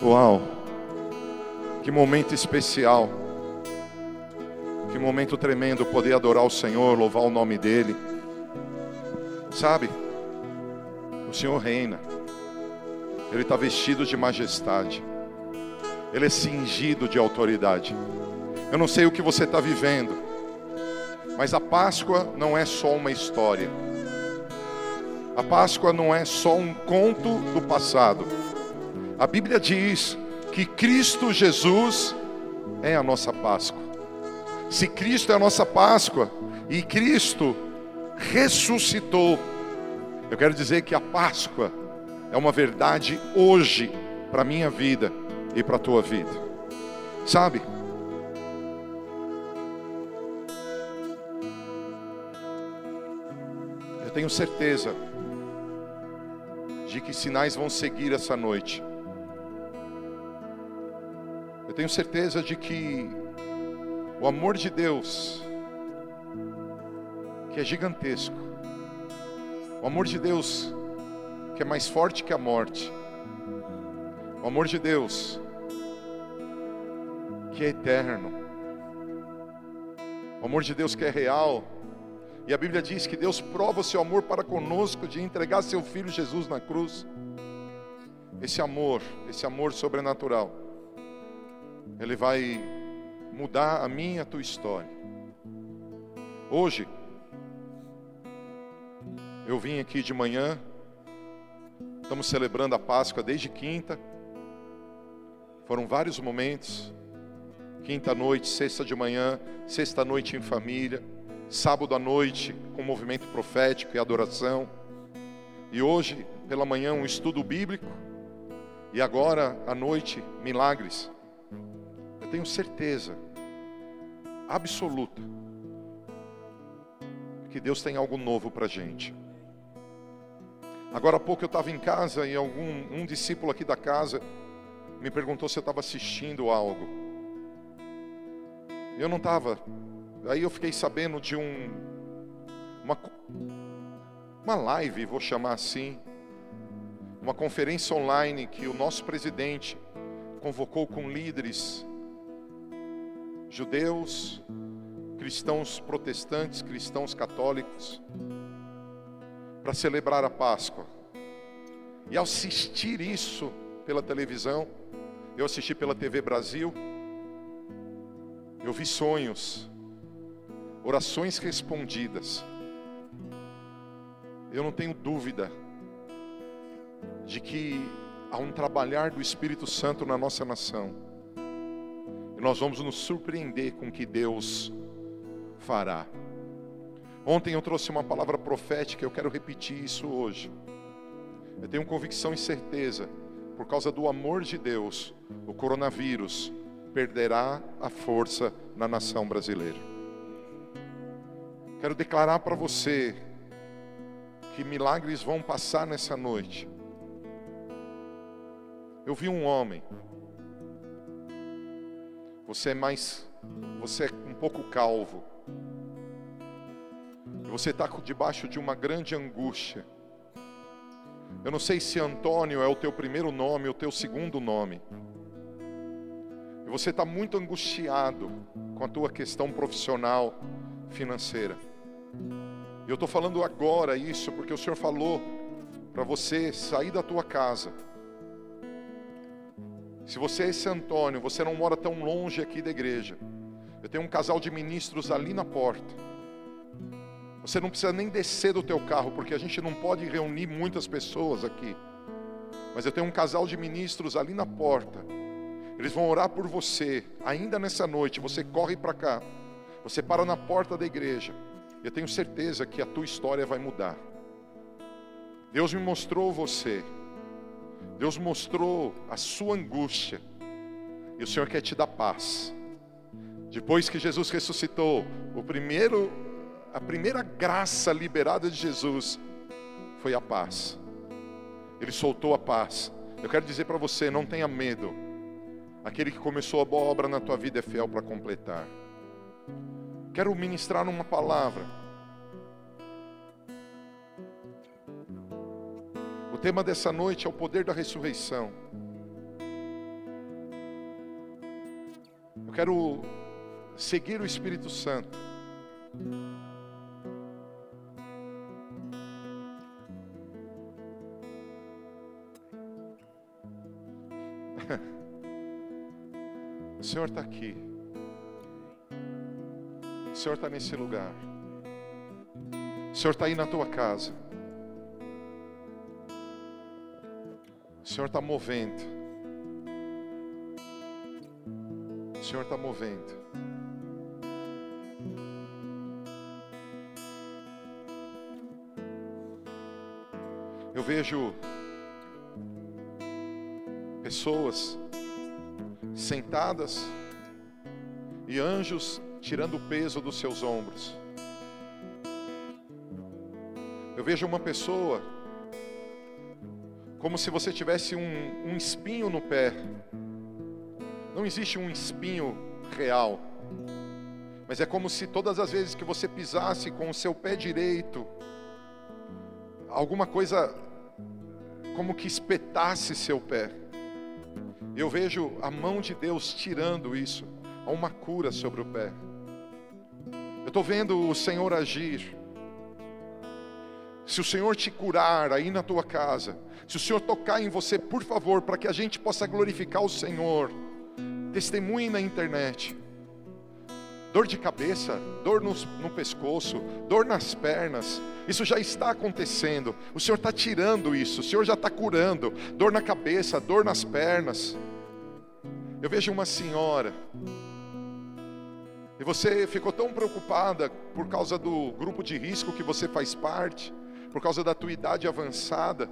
Uau! Que momento especial. Que momento tremendo poder adorar o Senhor, louvar o nome dEle. Sabe? O Senhor reina. Ele está vestido de majestade. Ele é cingido de autoridade. Eu não sei o que você está vivendo, mas a Páscoa não é só uma história. A Páscoa não é só um conto do passado. A Bíblia diz que Cristo Jesus é a nossa Páscoa. Se Cristo é a nossa Páscoa e Cristo ressuscitou, eu quero dizer que a Páscoa é uma verdade hoje para a minha vida e para a tua vida. Sabe? Eu tenho certeza de que sinais vão seguir essa noite. Eu tenho certeza de que o amor de Deus, que é gigantesco, o amor de Deus, que é mais forte que a morte, o amor de Deus, que é eterno, o amor de Deus que é real, e a Bíblia diz que Deus prova o seu amor para conosco de entregar seu filho Jesus na cruz. Esse amor, esse amor sobrenatural, ele vai mudar a minha a tua história. Hoje, eu vim aqui de manhã, estamos celebrando a Páscoa desde quinta, foram vários momentos, quinta noite, sexta de manhã, sexta noite em família sábado à noite com movimento profético e adoração. E hoje, pela manhã, um estudo bíblico. E agora, à noite, milagres. Eu tenho certeza absoluta que Deus tem algo novo para a gente. Agora há pouco eu estava em casa e algum um discípulo aqui da casa me perguntou se eu estava assistindo algo. Eu não estava Aí eu fiquei sabendo de um uma, uma live, vou chamar assim, uma conferência online que o nosso presidente convocou com líderes judeus, cristãos protestantes, cristãos católicos, para celebrar a Páscoa. E ao assistir isso pela televisão, eu assisti pela TV Brasil, eu vi sonhos orações respondidas. Eu não tenho dúvida de que há um trabalhar do Espírito Santo na nossa nação. E nós vamos nos surpreender com o que Deus fará. Ontem eu trouxe uma palavra profética, eu quero repetir isso hoje. Eu tenho convicção e certeza, por causa do amor de Deus, o coronavírus perderá a força na nação brasileira. Quero declarar para você que milagres vão passar nessa noite. Eu vi um homem. Você é mais, você é um pouco calvo. E você está debaixo de uma grande angústia. Eu não sei se Antônio é o teu primeiro nome ou o teu segundo nome. E você está muito angustiado com a tua questão profissional, financeira. Eu estou falando agora isso porque o Senhor falou para você sair da tua casa. Se você é esse Antônio, você não mora tão longe aqui da igreja. Eu tenho um casal de ministros ali na porta. Você não precisa nem descer do teu carro, porque a gente não pode reunir muitas pessoas aqui. Mas eu tenho um casal de ministros ali na porta. Eles vão orar por você. Ainda nessa noite, você corre para cá. Você para na porta da igreja. Eu tenho certeza que a tua história vai mudar. Deus me mostrou você. Deus mostrou a sua angústia. E o Senhor quer te dar paz. Depois que Jesus ressuscitou, o primeiro a primeira graça liberada de Jesus foi a paz. Ele soltou a paz. Eu quero dizer para você, não tenha medo. Aquele que começou a boa obra na tua vida é fiel para completar. Quero ministrar uma palavra. O tema dessa noite é o poder da ressurreição. Eu quero seguir o Espírito Santo. O Senhor está aqui. O Senhor está nesse lugar. O Senhor está aí na tua casa. O Senhor está movendo. O Senhor está movendo. Eu vejo pessoas sentadas e anjos tirando o peso dos seus ombros. Eu vejo uma pessoa como se você tivesse um, um espinho no pé. Não existe um espinho real, mas é como se todas as vezes que você pisasse com o seu pé direito, alguma coisa como que espetasse seu pé. Eu vejo a mão de Deus tirando isso, há uma cura sobre o pé. Eu estou vendo o Senhor agir. Se o Senhor te curar aí na tua casa, se o Senhor tocar em você, por favor, para que a gente possa glorificar o Senhor, testemunhe na internet. Dor de cabeça, dor no, no pescoço, dor nas pernas, isso já está acontecendo. O Senhor está tirando isso, o Senhor já está curando. Dor na cabeça, dor nas pernas. Eu vejo uma senhora, e você ficou tão preocupada por causa do grupo de risco que você faz parte, por causa da tua idade avançada.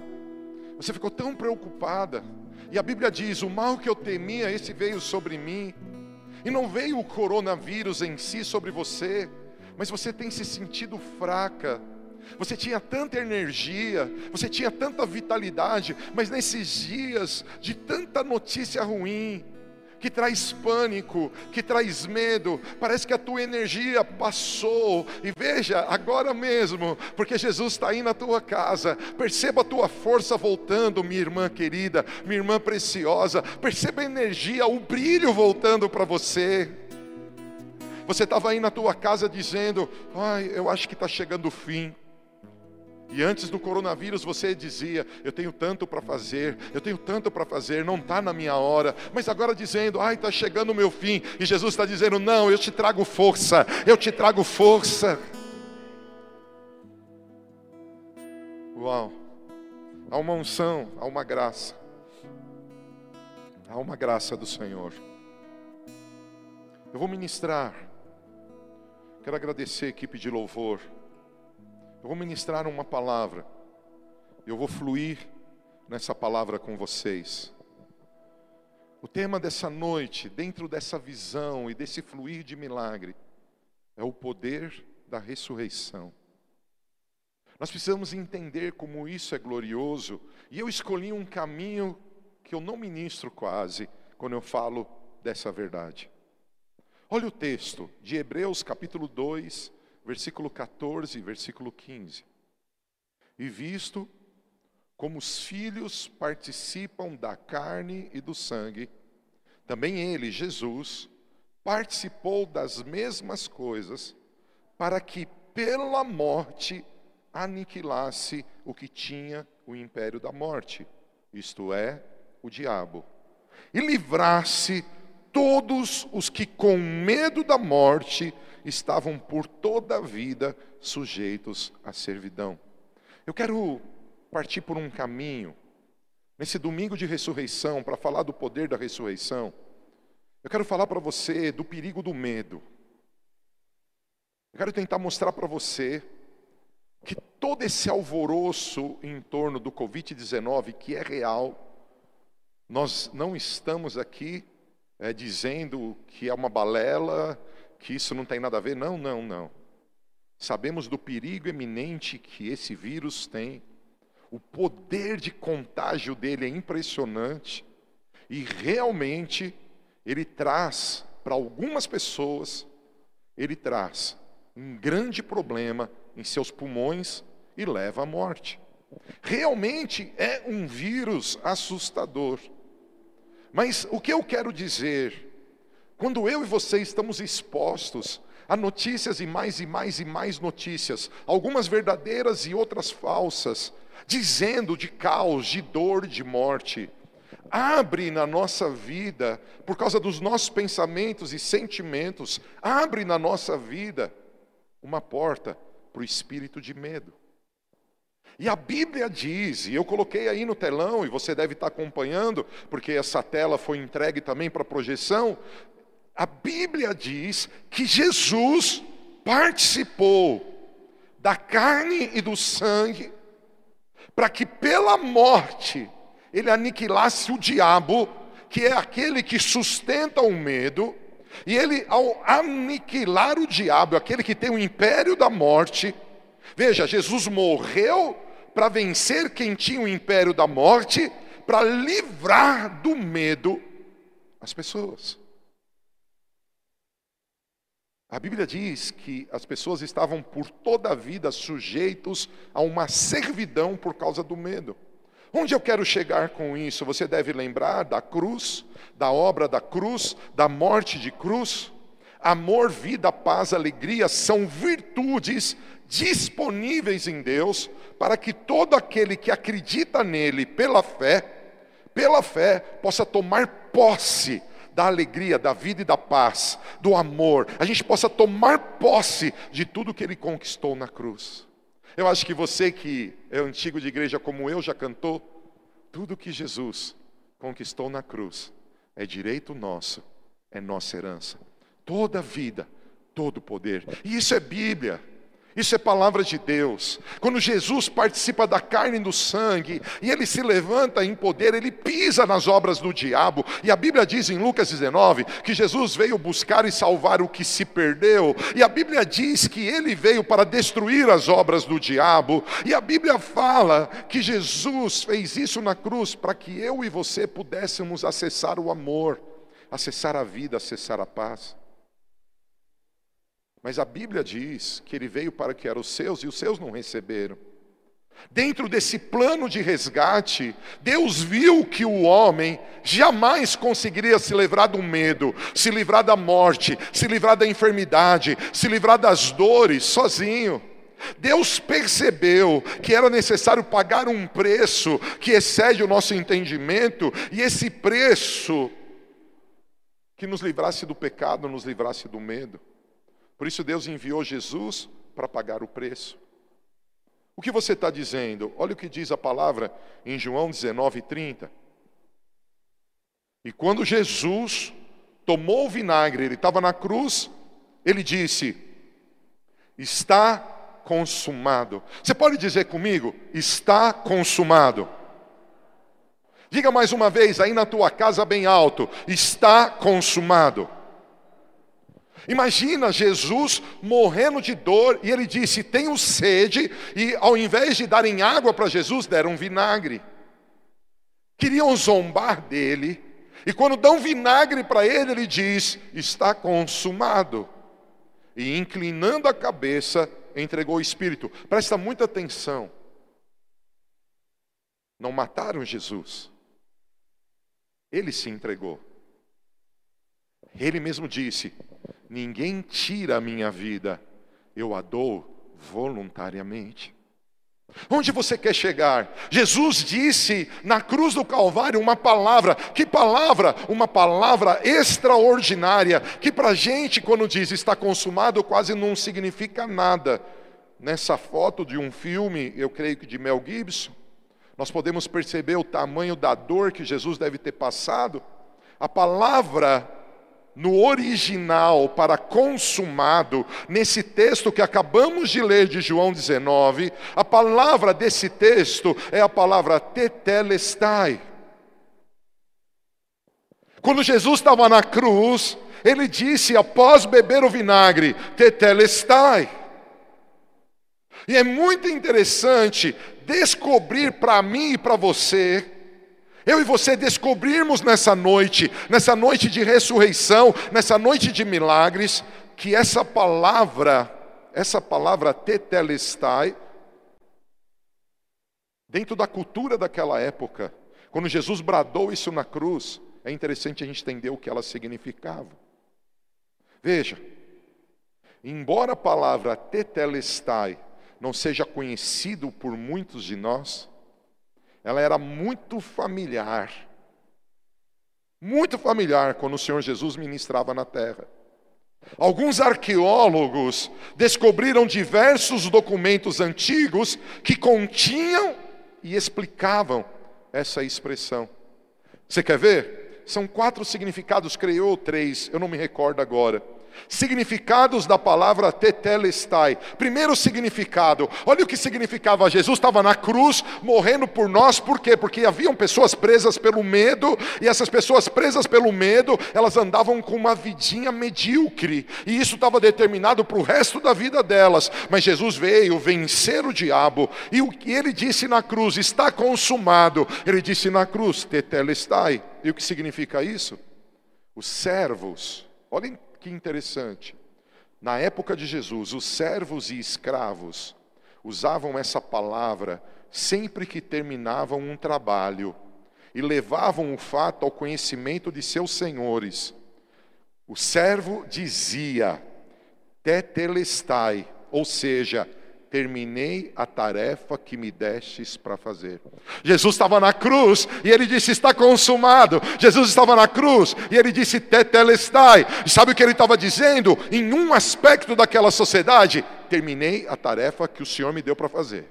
Você ficou tão preocupada. E a Bíblia diz: O mal que eu temia, esse veio sobre mim. E não veio o coronavírus em si sobre você, mas você tem se sentido fraca. Você tinha tanta energia, você tinha tanta vitalidade, mas nesses dias de tanta notícia ruim, que traz pânico, que traz medo. Parece que a tua energia passou. E veja, agora mesmo, porque Jesus está aí na tua casa. Perceba a tua força voltando, minha irmã querida, minha irmã preciosa. Perceba a energia, o brilho voltando para você. Você estava aí na tua casa dizendo: Ai, eu acho que está chegando o fim. E antes do coronavírus você dizia: Eu tenho tanto para fazer, eu tenho tanto para fazer, não está na minha hora. Mas agora dizendo: Ai, está chegando o meu fim. E Jesus está dizendo: Não, eu te trago força, eu te trago força. Uau, há uma unção, há uma graça, há uma graça do Senhor. Eu vou ministrar, quero agradecer a equipe de louvor. Eu vou ministrar uma palavra. Eu vou fluir nessa palavra com vocês. O tema dessa noite, dentro dessa visão e desse fluir de milagre, é o poder da ressurreição. Nós precisamos entender como isso é glorioso, e eu escolhi um caminho que eu não ministro quase quando eu falo dessa verdade. Olha o texto de Hebreus capítulo 2, versículo 14, versículo 15. E visto como os filhos participam da carne e do sangue, também ele, Jesus, participou das mesmas coisas, para que pela morte aniquilasse o que tinha o império da morte, isto é, o diabo, e livrasse todos os que com medo da morte estavam por toda a vida sujeitos à servidão. Eu quero partir por um caminho, nesse domingo de ressurreição, para falar do poder da ressurreição. Eu quero falar para você do perigo do medo. Eu quero tentar mostrar para você que todo esse alvoroço em torno do Covid-19, que é real, nós não estamos aqui é, dizendo que é uma balela, que isso não tem nada a ver. Não, não, não. Sabemos do perigo eminente que esse vírus tem. O poder de contágio dele é impressionante. E realmente ele traz para algumas pessoas, ele traz um grande problema em seus pulmões e leva à morte. Realmente é um vírus assustador. Mas o que eu quero dizer Quando eu e você estamos expostos a notícias e mais e mais e mais notícias, algumas verdadeiras e outras falsas, dizendo de caos, de dor, de morte. Abre na nossa vida, por causa dos nossos pensamentos e sentimentos, abre na nossa vida uma porta para o espírito de medo. E a Bíblia diz, e eu coloquei aí no telão, e você deve estar acompanhando, porque essa tela foi entregue também para projeção. A Bíblia diz que Jesus participou da carne e do sangue para que pela morte ele aniquilasse o diabo, que é aquele que sustenta o medo, e ele, ao aniquilar o diabo, aquele que tem o império da morte, veja, Jesus morreu para vencer quem tinha o império da morte, para livrar do medo as pessoas. A Bíblia diz que as pessoas estavam por toda a vida sujeitos a uma servidão por causa do medo. Onde eu quero chegar com isso? Você deve lembrar da cruz, da obra da cruz, da morte de cruz. Amor, vida, paz, alegria são virtudes disponíveis em Deus para que todo aquele que acredita nele pela fé, pela fé, possa tomar posse da alegria, da vida e da paz, do amor, a gente possa tomar posse de tudo que ele conquistou na cruz. Eu acho que você que é antigo de igreja como eu já cantou, tudo que Jesus conquistou na cruz é direito nosso, é nossa herança. Toda vida, todo poder. E isso é Bíblia. Isso é palavra de Deus. Quando Jesus participa da carne e do sangue, e ele se levanta em poder, ele pisa nas obras do diabo. E a Bíblia diz em Lucas 19 que Jesus veio buscar e salvar o que se perdeu. E a Bíblia diz que ele veio para destruir as obras do diabo. E a Bíblia fala que Jesus fez isso na cruz para que eu e você pudéssemos acessar o amor, acessar a vida, acessar a paz. Mas a Bíblia diz que ele veio para que eram os seus e os seus não receberam. Dentro desse plano de resgate, Deus viu que o homem jamais conseguiria se livrar do medo, se livrar da morte, se livrar da enfermidade, se livrar das dores sozinho. Deus percebeu que era necessário pagar um preço que excede o nosso entendimento, e esse preço que nos livrasse do pecado, nos livrasse do medo. Por isso Deus enviou Jesus para pagar o preço. O que você está dizendo? Olha o que diz a palavra em João 19, 30. E quando Jesus tomou o vinagre, ele estava na cruz, ele disse: Está consumado. Você pode dizer comigo? Está consumado. Diga mais uma vez aí na tua casa bem alto: Está consumado. Imagina Jesus morrendo de dor e ele disse: Tenho sede, e ao invés de darem água para Jesus, deram vinagre. Queriam zombar dele, e quando dão vinagre para ele, ele diz: Está consumado. E inclinando a cabeça, entregou o espírito. Presta muita atenção. Não mataram Jesus, ele se entregou. Ele mesmo disse: Ninguém tira a minha vida, eu a dou voluntariamente. Onde você quer chegar? Jesus disse na cruz do Calvário uma palavra, que palavra? Uma palavra extraordinária, que para a gente, quando diz está consumado, quase não significa nada. Nessa foto de um filme, eu creio que de Mel Gibson, nós podemos perceber o tamanho da dor que Jesus deve ter passado. A palavra no original para consumado, nesse texto que acabamos de ler de João 19, a palavra desse texto é a palavra tetelestai. Quando Jesus estava na cruz, ele disse após beber o vinagre, tetelestai. E é muito interessante descobrir para mim e para você eu e você descobrirmos nessa noite, nessa noite de ressurreição, nessa noite de milagres, que essa palavra, essa palavra tetelestai, dentro da cultura daquela época, quando Jesus bradou isso na cruz, é interessante a gente entender o que ela significava. Veja, embora a palavra tetelestai não seja conhecido por muitos de nós, ela era muito familiar. Muito familiar quando o Senhor Jesus ministrava na terra. Alguns arqueólogos descobriram diversos documentos antigos que continham e explicavam essa expressão. Você quer ver? São quatro significados, creio, ou três, eu não me recordo agora. Significados da palavra tetelestai. Primeiro significado, olha o que significava. Jesus estava na cruz, morrendo por nós, por quê? Porque haviam pessoas presas pelo medo, e essas pessoas presas pelo medo, elas andavam com uma vidinha medíocre, e isso estava determinado para o resto da vida delas. Mas Jesus veio vencer o diabo, e o que ele disse na cruz, está consumado. Ele disse na cruz, tetelestai. E o que significa isso? Os servos, olhem que interessante. Na época de Jesus, os servos e escravos usavam essa palavra sempre que terminavam um trabalho e levavam o fato ao conhecimento de seus senhores. O servo dizia, tetelestai, ou seja, terminei a tarefa que me destes para fazer. Jesus estava na cruz e ele disse: Está consumado. Jesus estava na cruz e ele disse: Tetelestai. E sabe o que ele estava dizendo? Em um aspecto daquela sociedade, terminei a tarefa que o Senhor me deu para fazer.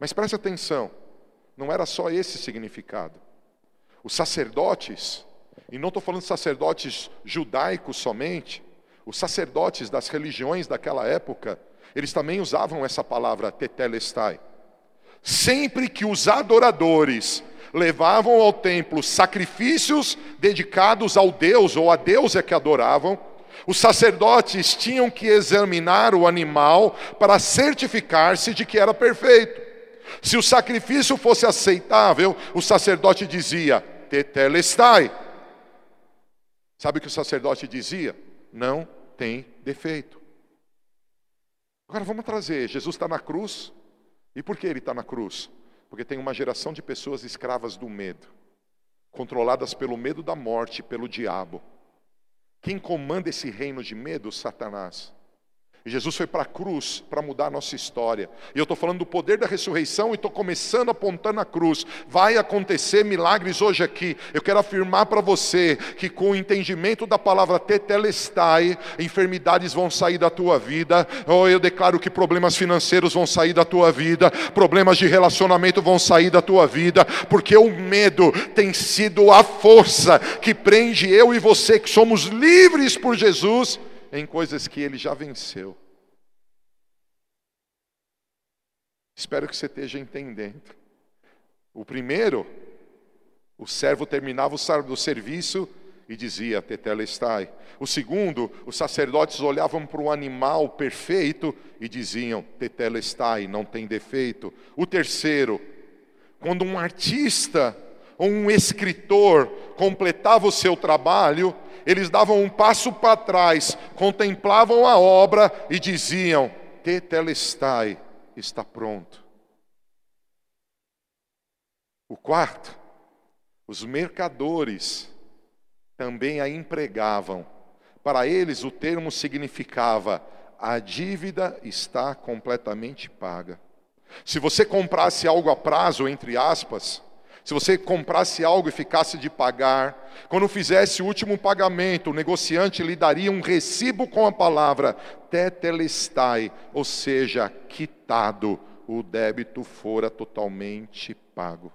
Mas preste atenção, não era só esse significado. Os sacerdotes, e não estou falando sacerdotes judaicos somente, os sacerdotes das religiões daquela época, eles também usavam essa palavra tetelestai. Sempre que os adoradores levavam ao templo sacrifícios dedicados ao Deus ou a Deus é que adoravam, os sacerdotes tinham que examinar o animal para certificar-se de que era perfeito. Se o sacrifício fosse aceitável, o sacerdote dizia: Tetelestai. Sabe o que o sacerdote dizia? Não tem defeito. Agora vamos trazer: Jesus está na cruz. E por que ele está na cruz? Porque tem uma geração de pessoas escravas do medo, controladas pelo medo da morte, pelo diabo. Quem comanda esse reino de medo? Satanás. Jesus foi para a cruz para mudar a nossa história. E eu estou falando do poder da ressurreição e estou começando apontando a cruz. Vai acontecer milagres hoje aqui. Eu quero afirmar para você que com o entendimento da palavra tetelestai, enfermidades vão sair da tua vida. Oh, eu declaro que problemas financeiros vão sair da tua vida, problemas de relacionamento vão sair da tua vida, porque o medo tem sido a força que prende eu e você que somos livres por Jesus em coisas que ele já venceu. Espero que você esteja entendendo. O primeiro, o servo terminava o serviço e dizia: Tetelestai. O segundo, os sacerdotes olhavam para o animal perfeito e diziam: Tetelestai, não tem defeito. O terceiro, quando um artista ou um escritor completava o seu trabalho, eles davam um passo para trás, contemplavam a obra e diziam: Tetelestai, está pronto. O quarto, os mercadores também a empregavam. Para eles o termo significava: a dívida está completamente paga. Se você comprasse algo a prazo, entre aspas, se você comprasse algo e ficasse de pagar, quando fizesse o último pagamento, o negociante lhe daria um recibo com a palavra tetelestai, ou seja, quitado, o débito fora totalmente pago.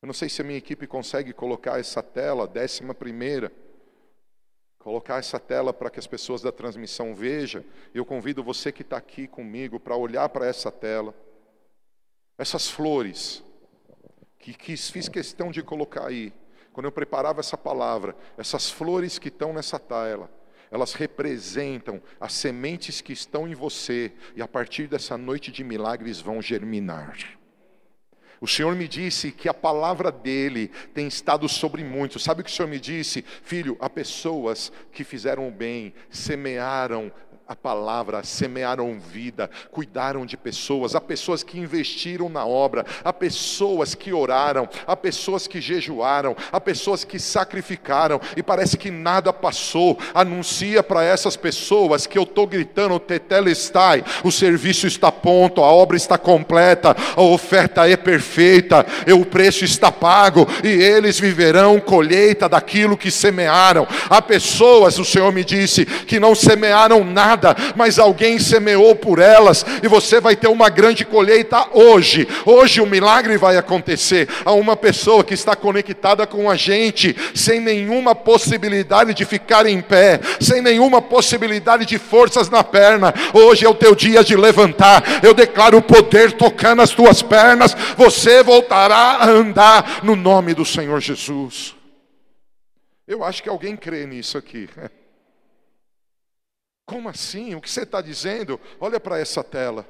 Eu não sei se a minha equipe consegue colocar essa tela, décima primeira, colocar essa tela para que as pessoas da transmissão vejam. Eu convido você que está aqui comigo para olhar para essa tela. Essas flores, que, que fiz questão de colocar aí, quando eu preparava essa palavra, essas flores que estão nessa tela, elas representam as sementes que estão em você e a partir dessa noite de milagres vão germinar. O Senhor me disse que a palavra dele tem estado sobre muitos. Sabe o que o Senhor me disse? Filho, há pessoas que fizeram o bem, semearam a palavra, semearam vida, cuidaram de pessoas, há pessoas que investiram na obra, há pessoas que oraram, há pessoas que jejuaram, há pessoas que sacrificaram e parece que nada passou. Anuncia para essas pessoas que eu estou gritando, tetelestai, o serviço está pronto, a obra está completa, a oferta é perfeita, o preço está pago e eles viverão colheita daquilo que semearam. Há pessoas, o Senhor me disse, que não semearam nada mas alguém semeou por elas, e você vai ter uma grande colheita hoje. Hoje o milagre vai acontecer. Há uma pessoa que está conectada com a gente, sem nenhuma possibilidade de ficar em pé, sem nenhuma possibilidade de forças na perna. Hoje é o teu dia de levantar. Eu declaro o poder tocando as tuas pernas. Você voltará a andar no nome do Senhor Jesus. Eu acho que alguém crê nisso aqui. Como assim? O que você está dizendo? Olha para essa tela.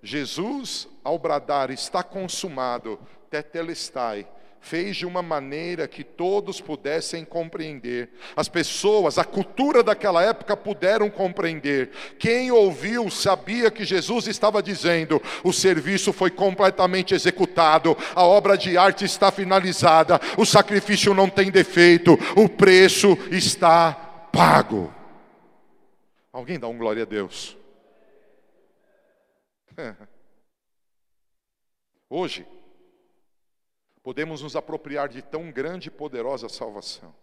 Jesus, ao bradar, está consumado, tetelestai, fez de uma maneira que todos pudessem compreender. As pessoas, a cultura daquela época puderam compreender. Quem ouviu sabia que Jesus estava dizendo: o serviço foi completamente executado, a obra de arte está finalizada, o sacrifício não tem defeito, o preço está pago. Alguém dá um glória a Deus. Hoje, podemos nos apropriar de tão grande e poderosa salvação.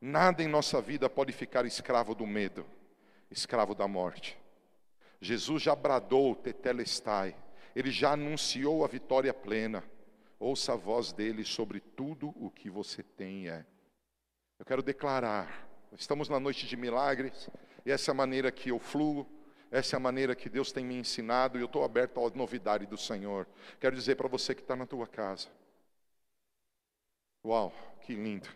Nada em nossa vida pode ficar escravo do medo, escravo da morte. Jesus já bradou tetelestai, ele já anunciou a vitória plena. Ouça a voz dele sobre tudo o que você tem é. Eu quero declarar, estamos na noite de milagres, e essa é a maneira que eu fluo, essa é a maneira que Deus tem me ensinado, e eu estou aberto à novidade do Senhor. Quero dizer para você que está na tua casa. Uau, que lindo.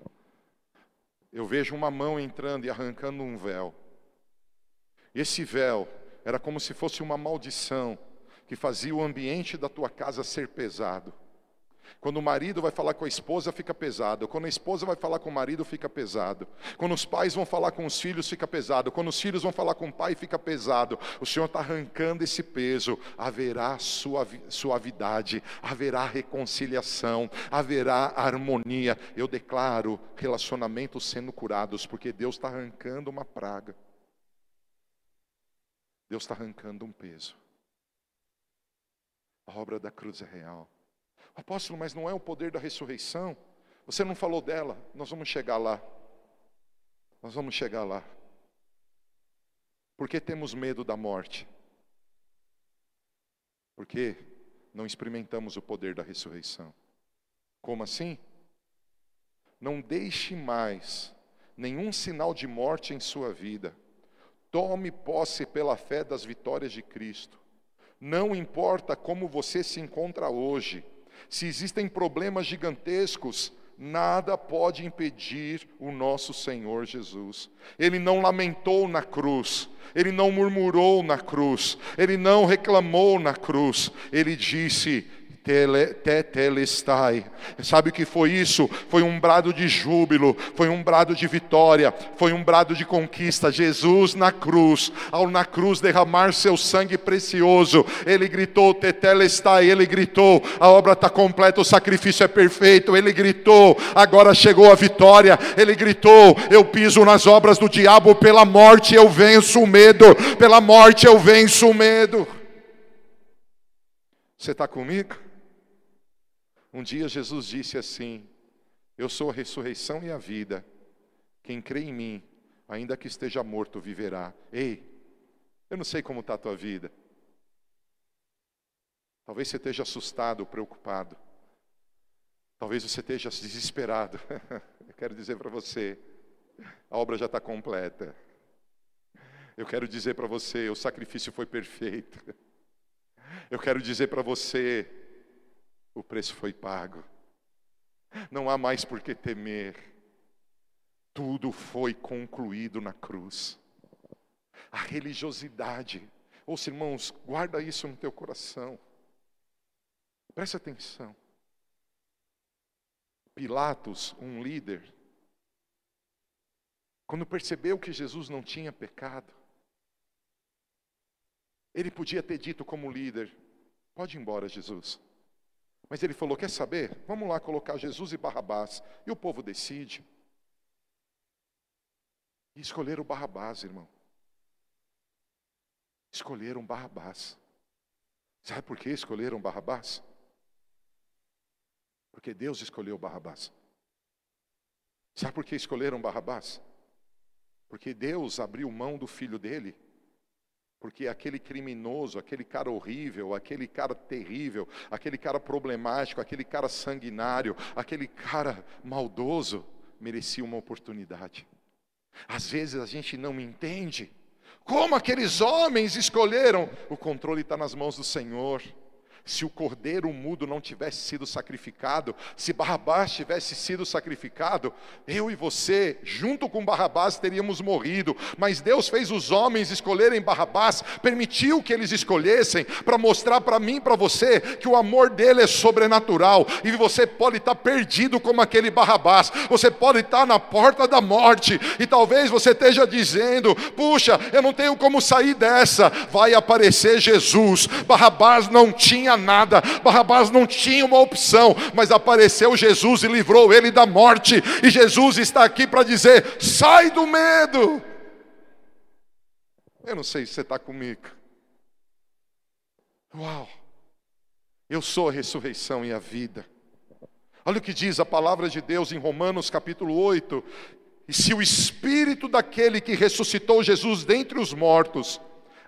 Eu vejo uma mão entrando e arrancando um véu. Esse véu era como se fosse uma maldição que fazia o ambiente da tua casa ser pesado. Quando o marido vai falar com a esposa, fica pesado. Quando a esposa vai falar com o marido, fica pesado. Quando os pais vão falar com os filhos, fica pesado. Quando os filhos vão falar com o pai, fica pesado. O Senhor está arrancando esse peso. Haverá suavidade, haverá reconciliação, haverá harmonia. Eu declaro relacionamentos sendo curados, porque Deus está arrancando uma praga. Deus está arrancando um peso. A obra da cruz é real. Apóstolo, mas não é o poder da ressurreição? Você não falou dela, nós vamos chegar lá. Nós vamos chegar lá. Por que temos medo da morte? Porque não experimentamos o poder da ressurreição. Como assim? Não deixe mais nenhum sinal de morte em sua vida. Tome posse pela fé das vitórias de Cristo. Não importa como você se encontra hoje, se existem problemas gigantescos, nada pode impedir o nosso Senhor Jesus. Ele não lamentou na cruz, ele não murmurou na cruz, ele não reclamou na cruz, ele disse: tetelestai. Sabe o que foi isso? Foi um brado de júbilo, foi um brado de vitória, foi um brado de conquista. Jesus na cruz, ao na cruz derramar seu sangue precioso, ele gritou: Tetelestai, ele gritou: a obra está completa, o sacrifício é perfeito. Ele gritou: agora chegou a vitória. Ele gritou: eu piso nas obras do diabo, pela morte eu venço o medo, pela morte eu venço o medo. Você está comigo? Um dia Jesus disse assim: Eu sou a ressurreição e a vida. Quem crê em mim, ainda que esteja morto, viverá. Ei, eu não sei como está a tua vida. Talvez você esteja assustado, preocupado. Talvez você esteja desesperado. Eu quero dizer para você, a obra já está completa. Eu quero dizer para você, o sacrifício foi perfeito. Eu quero dizer para você, o preço foi pago. Não há mais por que temer. Tudo foi concluído na cruz. A religiosidade. Ouça, irmãos, guarda isso no teu coração. Preste atenção. Pilatos, um líder, quando percebeu que Jesus não tinha pecado, Ele podia ter dito como líder: pode ir embora, Jesus. Mas ele falou: quer saber? Vamos lá colocar Jesus e Barrabás. E o povo decide. E escolheram Barrabás, irmão. Escolheram Barrabás. Sabe por que escolheram Barrabás? Porque Deus escolheu Barrabás. Sabe por que escolheram Barrabás? Porque Deus abriu mão do filho dele porque aquele criminoso, aquele cara horrível, aquele cara terrível, aquele cara problemático, aquele cara sanguinário, aquele cara maldoso, merecia uma oportunidade. Às vezes a gente não entende como aqueles homens escolheram. O controle está nas mãos do Senhor se o cordeiro mudo não tivesse sido sacrificado, se Barrabás tivesse sido sacrificado, eu e você, junto com Barrabás, teríamos morrido. Mas Deus fez os homens escolherem Barrabás, permitiu que eles escolhessem, para mostrar para mim, para você, que o amor dele é sobrenatural. E você pode estar perdido como aquele Barrabás, você pode estar na porta da morte, e talvez você esteja dizendo: puxa, eu não tenho como sair dessa. Vai aparecer Jesus. Barrabás não tinha nada. Barrabás não tinha uma opção, mas apareceu Jesus e livrou ele da morte. E Jesus está aqui para dizer: sai do medo. Eu não sei se você está comigo. Uau! Eu sou a ressurreição e a vida. Olha o que diz a palavra de Deus em Romanos capítulo 8. E se o espírito daquele que ressuscitou Jesus dentre os mortos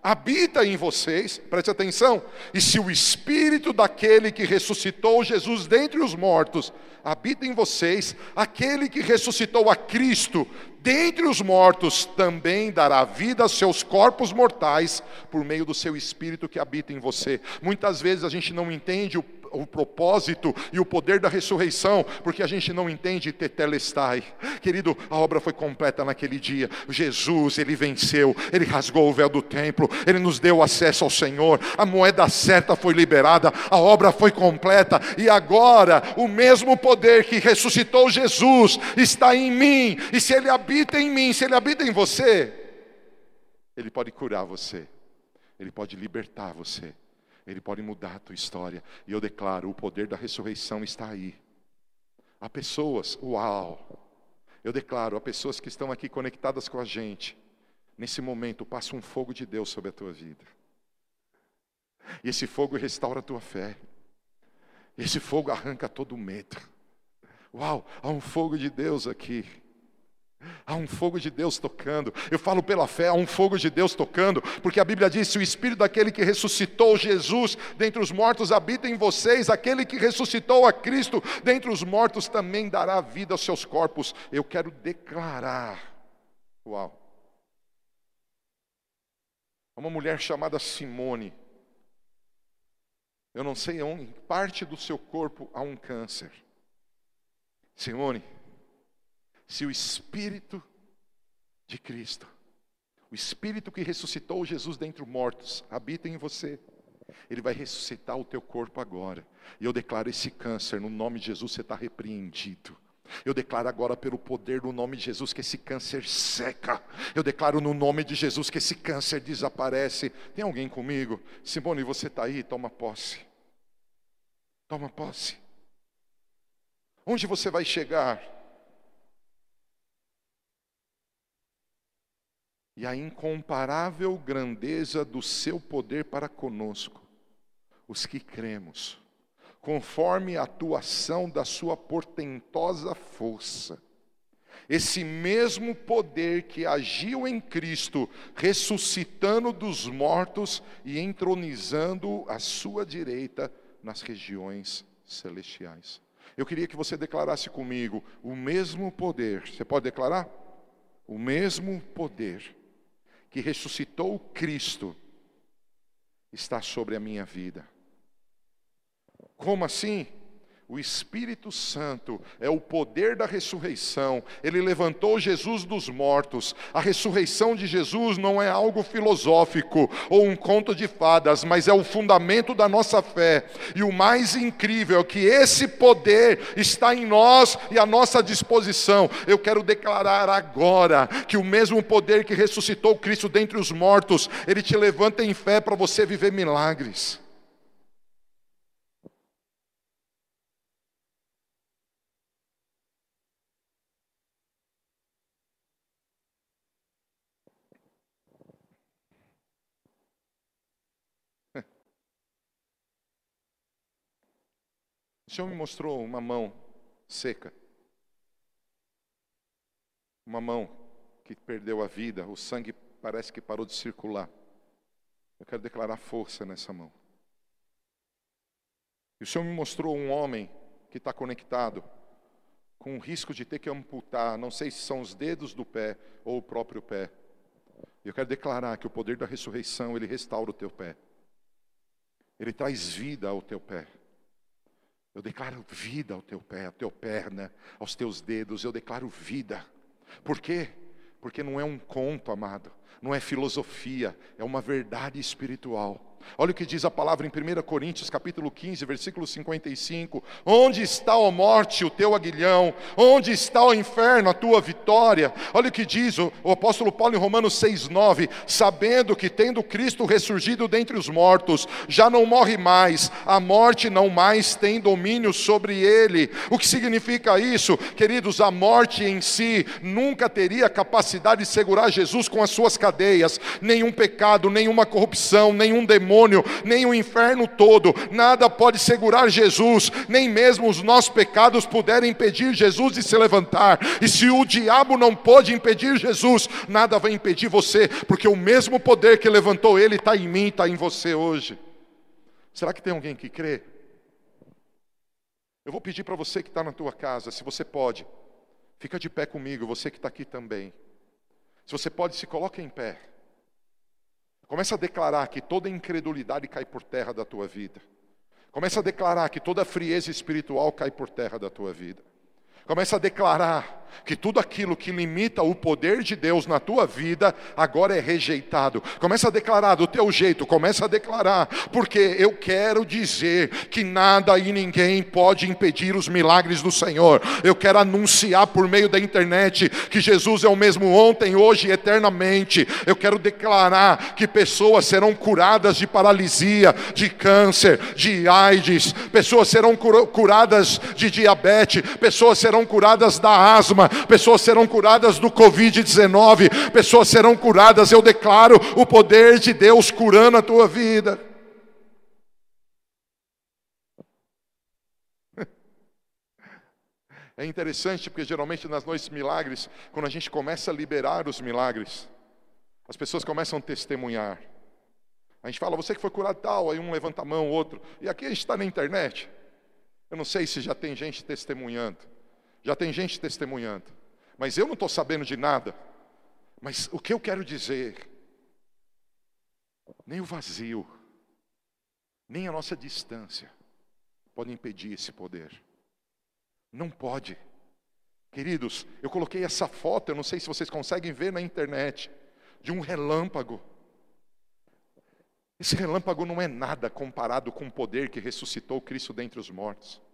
habita em vocês, preste atenção, e se o espírito daquele que ressuscitou Jesus dentre os mortos habita em vocês, aquele que ressuscitou a Cristo dentre os mortos também dará vida aos seus corpos mortais por meio do seu espírito que habita em você. Muitas vezes a gente não entende o o propósito e o poder da ressurreição, porque a gente não entende tetelestai. Querido, a obra foi completa naquele dia. Jesus, ele venceu, ele rasgou o véu do templo, ele nos deu acesso ao Senhor. A moeda certa foi liberada, a obra foi completa e agora o mesmo poder que ressuscitou Jesus está em mim. E se ele habita em mim, se ele habita em você, ele pode curar você. Ele pode libertar você. Ele pode mudar a tua história. E eu declaro: o poder da ressurreição está aí. Há pessoas, uau! Eu declaro: há pessoas que estão aqui conectadas com a gente. Nesse momento, passa um fogo de Deus sobre a tua vida. E esse fogo restaura a tua fé. Esse fogo arranca todo o medo. Uau, há um fogo de Deus aqui. Há um fogo de Deus tocando. Eu falo pela fé, há um fogo de Deus tocando, porque a Bíblia diz: o Espírito daquele que ressuscitou Jesus dentre os mortos habita em vocês, aquele que ressuscitou a Cristo dentre os mortos também dará vida aos seus corpos. Eu quero declarar. Uau! Uma mulher chamada Simone. Eu não sei onde, parte do seu corpo há um câncer. Simone, se o Espírito de Cristo, o Espírito que ressuscitou Jesus dentre os mortos, habita em você, ele vai ressuscitar o teu corpo agora. E eu declaro esse câncer, no nome de Jesus, você está repreendido. Eu declaro agora, pelo poder do nome de Jesus, que esse câncer seca. Eu declaro no nome de Jesus que esse câncer desaparece. Tem alguém comigo? Simone, você está aí? Toma posse. Toma posse. Onde você vai chegar? E a incomparável grandeza do seu poder para conosco, os que cremos, conforme a atuação da sua portentosa força. Esse mesmo poder que agiu em Cristo, ressuscitando dos mortos e entronizando a sua direita nas regiões celestiais. Eu queria que você declarasse comigo o mesmo poder. Você pode declarar? O mesmo poder que ressuscitou Cristo está sobre a minha vida. Como assim? O Espírito Santo é o poder da ressurreição. Ele levantou Jesus dos mortos. A ressurreição de Jesus não é algo filosófico ou um conto de fadas, mas é o fundamento da nossa fé. E o mais incrível é que esse poder está em nós e à nossa disposição. Eu quero declarar agora que o mesmo poder que ressuscitou Cristo dentre os mortos, ele te levanta em fé para você viver milagres. O Senhor me mostrou uma mão seca. Uma mão que perdeu a vida, o sangue parece que parou de circular. Eu quero declarar força nessa mão. E o Senhor me mostrou um homem que está conectado, com o risco de ter que amputar, não sei se são os dedos do pé ou o próprio pé. Eu quero declarar que o poder da ressurreição, ele restaura o teu pé. Ele traz vida ao teu pé. Eu declaro vida ao teu pé, à tua perna, aos teus dedos, eu declaro vida. Por quê? Porque não é um conto, amado, não é filosofia, é uma verdade espiritual. Olha o que diz a palavra em 1 Coríntios, capítulo 15, versículo 55. Onde está, a morte, o teu aguilhão? Onde está o inferno, a tua vitória? Olha o que diz o, o apóstolo Paulo em Romanos 6,9: Sabendo que, tendo Cristo ressurgido dentre os mortos, já não morre mais, a morte não mais tem domínio sobre ele. O que significa isso? Queridos, a morte em si nunca teria capacidade de segurar Jesus com as suas cadeias, nenhum pecado, nenhuma corrupção, nenhum demônio nem o inferno todo, nada pode segurar Jesus, nem mesmo os nossos pecados puderem impedir Jesus de se levantar. E se o diabo não pode impedir Jesus, nada vai impedir você, porque o mesmo poder que levantou ele está em mim, está em você hoje. Será que tem alguém que crê? Eu vou pedir para você que está na tua casa, se você pode, fica de pé comigo, você que está aqui também. Se você pode, se coloque em pé. Começa a declarar que toda incredulidade cai por terra da tua vida. Começa a declarar que toda frieza espiritual cai por terra da tua vida. Começa a declarar que tudo aquilo que limita o poder de Deus na tua vida agora é rejeitado. Começa a declarar do teu jeito, começa a declarar, porque eu quero dizer que nada e ninguém pode impedir os milagres do Senhor. Eu quero anunciar por meio da internet que Jesus é o mesmo ontem, hoje e eternamente. Eu quero declarar que pessoas serão curadas de paralisia, de câncer, de AIDS, pessoas serão curadas de diabetes, pessoas serão curadas da asma, pessoas serão curadas do Covid-19, pessoas serão curadas. Eu declaro o poder de Deus curando a tua vida. É interessante porque geralmente nas noites milagres, quando a gente começa a liberar os milagres, as pessoas começam a testemunhar. A gente fala, você que foi curado tal, aí um levanta a mão, outro. E aqui a gente está na internet. Eu não sei se já tem gente testemunhando. Já tem gente testemunhando. Mas eu não estou sabendo de nada. Mas o que eu quero dizer? Nem o vazio, nem a nossa distância pode impedir esse poder. Não pode. Queridos, eu coloquei essa foto, eu não sei se vocês conseguem ver na internet, de um relâmpago. Esse relâmpago não é nada comparado com o poder que ressuscitou Cristo dentre os mortos.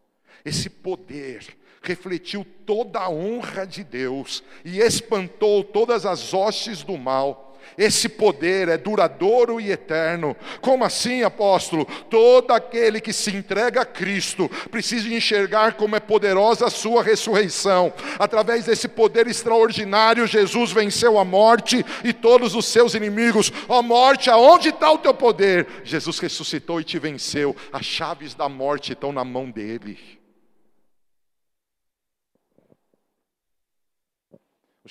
Esse poder refletiu toda a honra de Deus e espantou todas as hostes do mal. Esse poder é duradouro e eterno. Como assim, apóstolo? Todo aquele que se entrega a Cristo precisa enxergar como é poderosa a sua ressurreição. Através desse poder extraordinário, Jesus venceu a morte e todos os seus inimigos. Ó oh, morte, aonde está o teu poder? Jesus ressuscitou e te venceu. As chaves da morte estão na mão dele.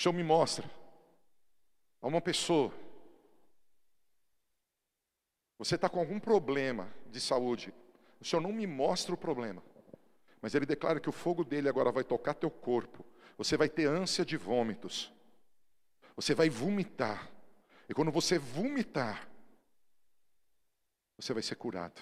O Senhor me mostra a uma pessoa. Você está com algum problema de saúde. O Senhor não me mostra o problema. Mas Ele declara que o fogo dele agora vai tocar teu corpo. Você vai ter ânsia de vômitos. Você vai vomitar. E quando você vomitar, você vai ser curado.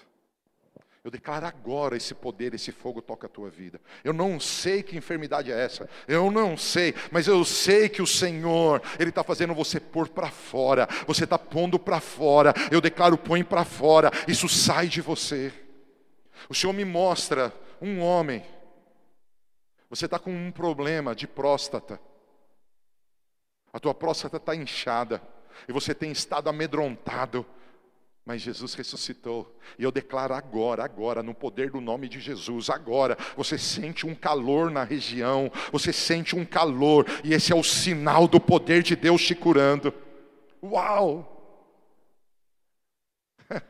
Eu declaro agora esse poder, esse fogo toca a tua vida. Eu não sei que enfermidade é essa, eu não sei, mas eu sei que o Senhor, Ele está fazendo você pôr para fora, você está pondo para fora. Eu declaro, põe para fora, isso sai de você. O Senhor me mostra um homem, você está com um problema de próstata, a tua próstata está inchada, e você tem estado amedrontado, mas Jesus ressuscitou. E eu declaro agora, agora, no poder do nome de Jesus, agora, você sente um calor na região, você sente um calor, e esse é o sinal do poder de Deus te curando. Uau!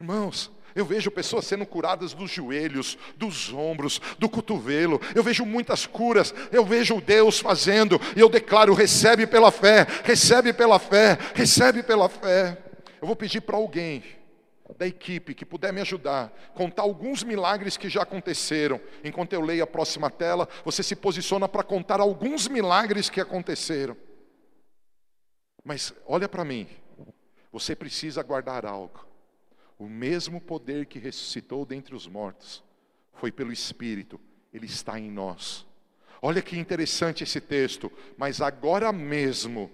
Irmãos, eu vejo pessoas sendo curadas dos joelhos, dos ombros, do cotovelo. Eu vejo muitas curas. Eu vejo Deus fazendo. E eu declaro: recebe pela fé, recebe pela fé, recebe pela fé. Eu vou pedir para alguém da equipe que puder me ajudar, contar alguns milagres que já aconteceram. Enquanto eu leio a próxima tela, você se posiciona para contar alguns milagres que aconteceram. Mas olha para mim, você precisa guardar algo. O mesmo poder que ressuscitou dentre os mortos foi pelo Espírito, ele está em nós. Olha que interessante esse texto, mas agora mesmo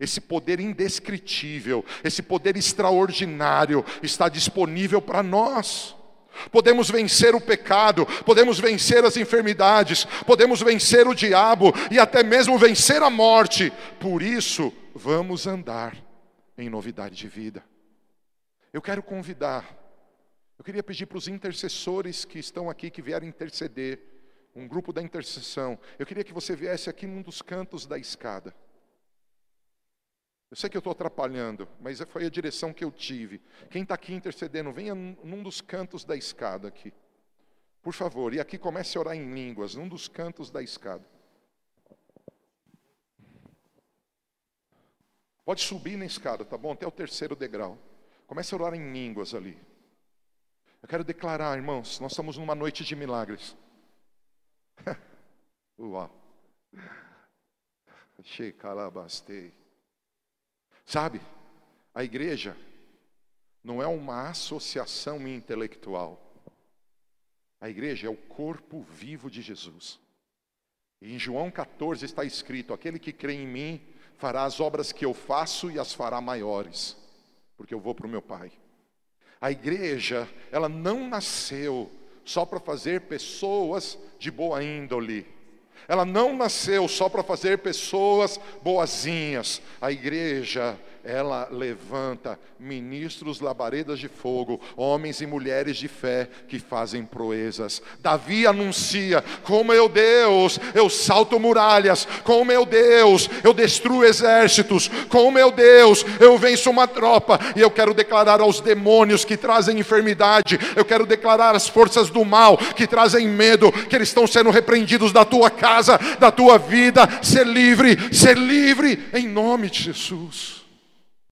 esse poder indescritível, esse poder extraordinário está disponível para nós. Podemos vencer o pecado, podemos vencer as enfermidades, podemos vencer o diabo e até mesmo vencer a morte. Por isso, vamos andar em novidade de vida. Eu quero convidar, eu queria pedir para os intercessores que estão aqui, que vieram interceder, um grupo da intercessão, eu queria que você viesse aqui num dos cantos da escada. Eu sei que eu estou atrapalhando, mas foi a direção que eu tive. Quem está aqui intercedendo, venha num dos cantos da escada aqui. Por favor, e aqui comece a orar em línguas, num dos cantos da escada. Pode subir na escada, tá bom? Até o terceiro degrau. Comece a orar em línguas ali. Eu quero declarar, irmãos, nós estamos numa noite de milagres. Uau. Shekalabastei. Sabe, a igreja não é uma associação intelectual. A igreja é o corpo vivo de Jesus. E em João 14 está escrito: Aquele que crê em mim fará as obras que eu faço e as fará maiores, porque eu vou para o meu Pai. A igreja, ela não nasceu só para fazer pessoas de boa índole. Ela não nasceu só para fazer pessoas boazinhas. A igreja ela levanta ministros labaredas de fogo, homens e mulheres de fé que fazem proezas. Davi anuncia: com meu Deus eu salto muralhas, com meu Deus eu destruo exércitos, com meu Deus eu venço uma tropa. E eu quero declarar aos demônios que trazem enfermidade, eu quero declarar às forças do mal que trazem medo, que eles estão sendo repreendidos da tua casa, da tua vida. Ser livre, ser livre em nome de Jesus.